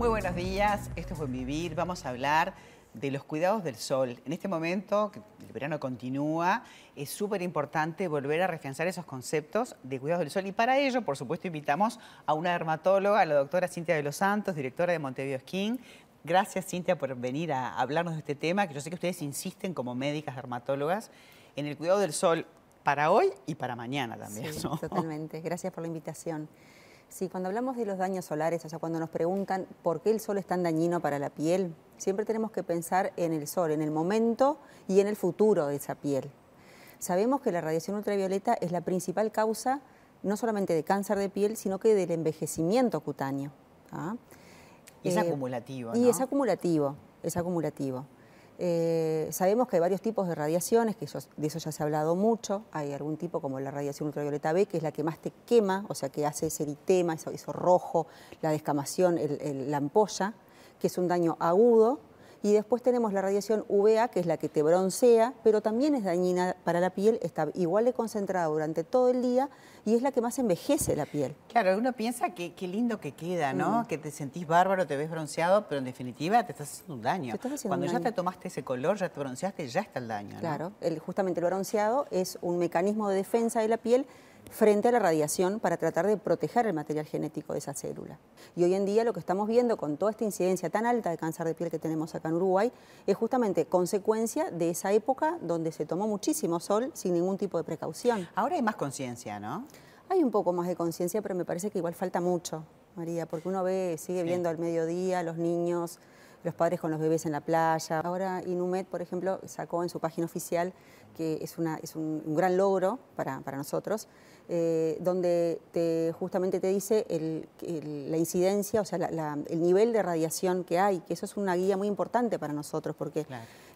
Muy buenos días, esto es Buen Vivir. Vamos a hablar de los cuidados del sol. En este momento, que el verano continúa, es súper importante volver a refianzar esos conceptos de cuidados del sol. Y para ello, por supuesto, invitamos a una dermatóloga, a la doctora Cintia de los Santos, directora de Montevideo Skin. Gracias, Cintia, por venir a hablarnos de este tema, que yo sé que ustedes insisten como médicas dermatólogas en el cuidado del sol para hoy y para mañana también. Sí, totalmente. Gracias por la invitación. Sí, cuando hablamos de los daños solares, o sea, cuando nos preguntan por qué el sol es tan dañino para la piel, siempre tenemos que pensar en el sol, en el momento y en el futuro de esa piel. Sabemos que la radiación ultravioleta es la principal causa no solamente de cáncer de piel, sino que del envejecimiento cutáneo. ¿ah? Y es eh, acumulativo. Y es acumulativo, es acumulativo. Eh, sabemos que hay varios tipos de radiaciones, que de eso ya se ha hablado mucho. Hay algún tipo como la radiación ultravioleta B, que es la que más te quema, o sea, que hace ese eritema, eso, rojo, la descamación, la ampolla, que es un daño agudo y después tenemos la radiación UVA, que es la que te broncea, pero también es dañina para la piel, está igual de concentrada durante todo el día y es la que más envejece la piel. Claro, uno piensa que qué lindo que queda, ¿no? Mm. Que te sentís bárbaro, te ves bronceado, pero en definitiva te estás haciendo un daño. Cuando ya te tomaste ese color, ya te bronceaste, ya está el daño. Claro, justamente el bronceado es un mecanismo de defensa de la piel frente a la radiación para tratar de proteger el material genético de esa célula. Y hoy en día lo que estamos viendo con toda esta incidencia tan alta de cáncer de piel que tenemos acá en Uruguay es justamente consecuencia de esa época donde se tomó muchísimo sol sin ningún tipo de precaución. Ahora hay más conciencia, ¿no? Hay un poco más de conciencia, pero me parece que igual falta mucho, María, porque uno ve, sigue viendo al mediodía los niños, los padres con los bebés en la playa. Ahora Inumet, por ejemplo, sacó en su página oficial, que es, una, es un, gran logro para, para nosotros, eh, donde te, justamente te dice la incidencia, o sea, el nivel de radiación que hay, que eso es una guía muy importante para nosotros, porque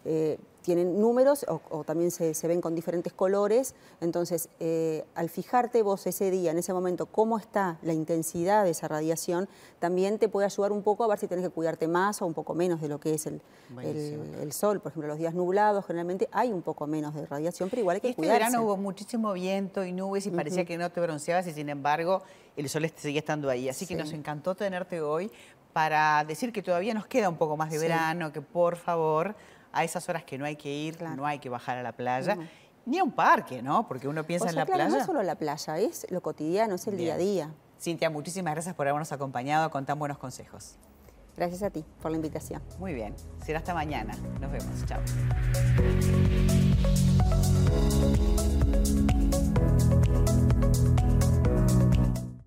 eh, tienen números o, también se, ven con diferentes colores, entonces eh, al fijarte vos ese día, en ese momento, cómo está la intensidad de esa radiación, también te puede ayudar un poco a ver si tenés que cuidarte más o un poco menos de lo que es el, el, sol. Por ejemplo, los días nublados generalmente hay un poco menos de radiación, pero igual hay que este cuidarse. verano hubo muchísimo viento y nubes y parecía que no te bronceabas y sin embargo el sol seguía estando ahí. Así que nos encantó tenerte hoy para decir que todavía nos queda un poco más de verano, que por favor a esas horas que no hay que ir, no hay que bajar a la playa. Ni a un parque, ¿no? Porque uno piensa en la playa. No es solo la playa, es lo cotidiano, es el día a día. Cintia, muchísimas gracias por habernos acompañado con tan buenos consejos. Gracias a ti por la invitación. Muy bien. Será hasta mañana. Nos vemos. Chao.